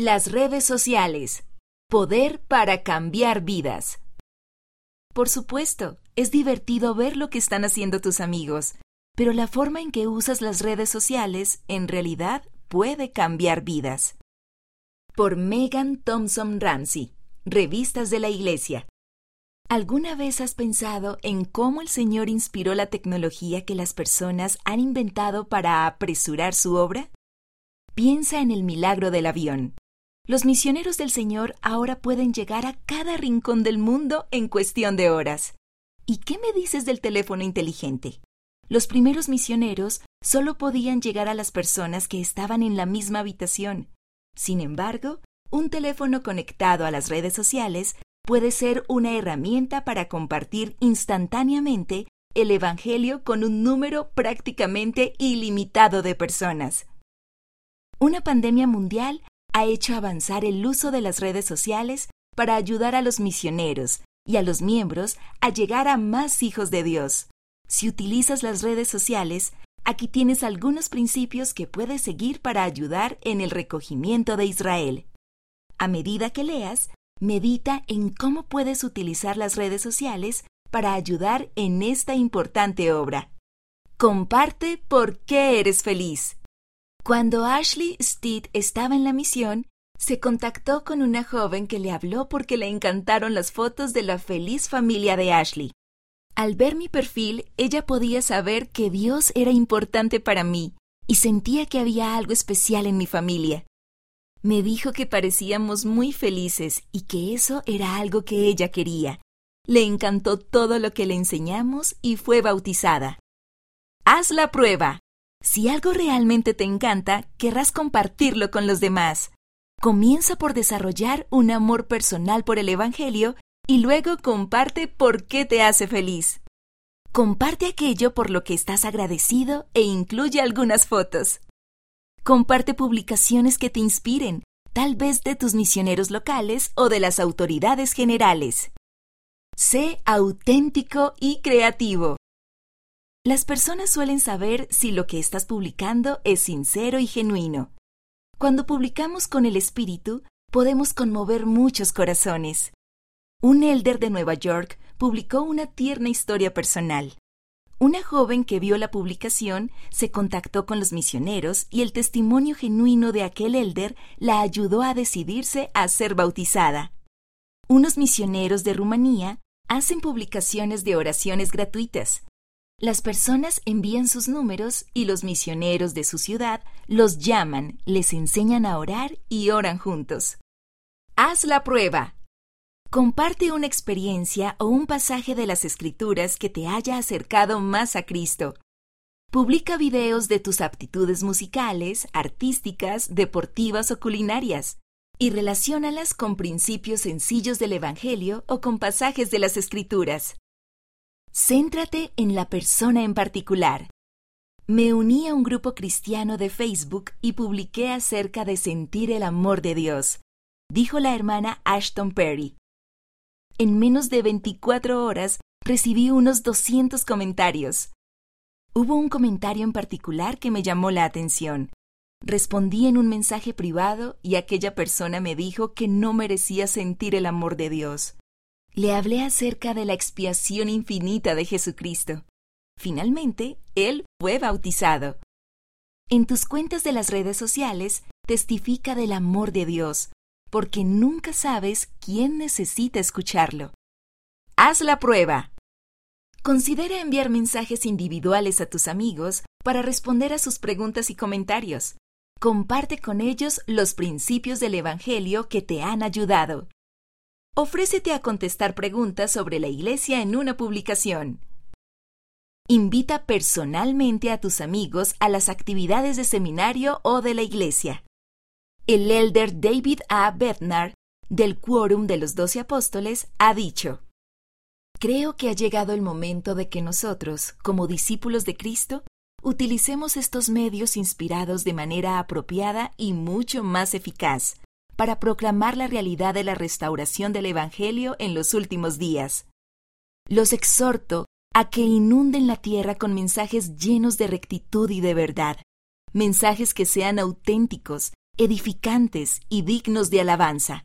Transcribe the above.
Las redes sociales. Poder para cambiar vidas. Por supuesto, es divertido ver lo que están haciendo tus amigos, pero la forma en que usas las redes sociales en realidad puede cambiar vidas. Por Megan Thompson Ramsey, Revistas de la Iglesia. ¿Alguna vez has pensado en cómo el Señor inspiró la tecnología que las personas han inventado para apresurar su obra? Piensa en el milagro del avión. Los misioneros del Señor ahora pueden llegar a cada rincón del mundo en cuestión de horas. ¿Y qué me dices del teléfono inteligente? Los primeros misioneros solo podían llegar a las personas que estaban en la misma habitación. Sin embargo, un teléfono conectado a las redes sociales puede ser una herramienta para compartir instantáneamente el Evangelio con un número prácticamente ilimitado de personas. Una pandemia mundial ha hecho avanzar el uso de las redes sociales para ayudar a los misioneros y a los miembros a llegar a más hijos de Dios. Si utilizas las redes sociales, aquí tienes algunos principios que puedes seguir para ayudar en el recogimiento de Israel. A medida que leas, medita en cómo puedes utilizar las redes sociales para ayudar en esta importante obra. Comparte por qué eres feliz. Cuando Ashley Steed estaba en la misión, se contactó con una joven que le habló porque le encantaron las fotos de la feliz familia de Ashley. Al ver mi perfil, ella podía saber que Dios era importante para mí y sentía que había algo especial en mi familia. Me dijo que parecíamos muy felices y que eso era algo que ella quería. Le encantó todo lo que le enseñamos y fue bautizada. Haz la prueba. Si algo realmente te encanta, querrás compartirlo con los demás. Comienza por desarrollar un amor personal por el Evangelio y luego comparte por qué te hace feliz. Comparte aquello por lo que estás agradecido e incluye algunas fotos. Comparte publicaciones que te inspiren, tal vez de tus misioneros locales o de las autoridades generales. Sé auténtico y creativo. Las personas suelen saber si lo que estás publicando es sincero y genuino. Cuando publicamos con el espíritu, podemos conmover muchos corazones. Un elder de Nueva York publicó una tierna historia personal. Una joven que vio la publicación se contactó con los misioneros y el testimonio genuino de aquel elder la ayudó a decidirse a ser bautizada. Unos misioneros de Rumanía hacen publicaciones de oraciones gratuitas. Las personas envían sus números y los misioneros de su ciudad los llaman, les enseñan a orar y oran juntos. Haz la prueba. Comparte una experiencia o un pasaje de las Escrituras que te haya acercado más a Cristo. Publica videos de tus aptitudes musicales, artísticas, deportivas o culinarias y relaciónalas con principios sencillos del Evangelio o con pasajes de las Escrituras. Céntrate en la persona en particular. Me uní a un grupo cristiano de Facebook y publiqué acerca de sentir el amor de Dios, dijo la hermana Ashton Perry. En menos de 24 horas recibí unos 200 comentarios. Hubo un comentario en particular que me llamó la atención. Respondí en un mensaje privado y aquella persona me dijo que no merecía sentir el amor de Dios le hablé acerca de la expiación infinita de Jesucristo. Finalmente, él fue bautizado. En tus cuentas de las redes sociales, testifica del amor de Dios, porque nunca sabes quién necesita escucharlo. Haz la prueba. Considera enviar mensajes individuales a tus amigos para responder a sus preguntas y comentarios. Comparte con ellos los principios del Evangelio que te han ayudado. Ofrécete a contestar preguntas sobre la Iglesia en una publicación. Invita personalmente a tus amigos a las actividades de seminario o de la Iglesia. El elder David A. Bednar, del Quórum de los Doce Apóstoles, ha dicho, Creo que ha llegado el momento de que nosotros, como discípulos de Cristo, utilicemos estos medios inspirados de manera apropiada y mucho más eficaz para proclamar la realidad de la restauración del Evangelio en los últimos días. Los exhorto a que inunden la tierra con mensajes llenos de rectitud y de verdad, mensajes que sean auténticos, edificantes y dignos de alabanza.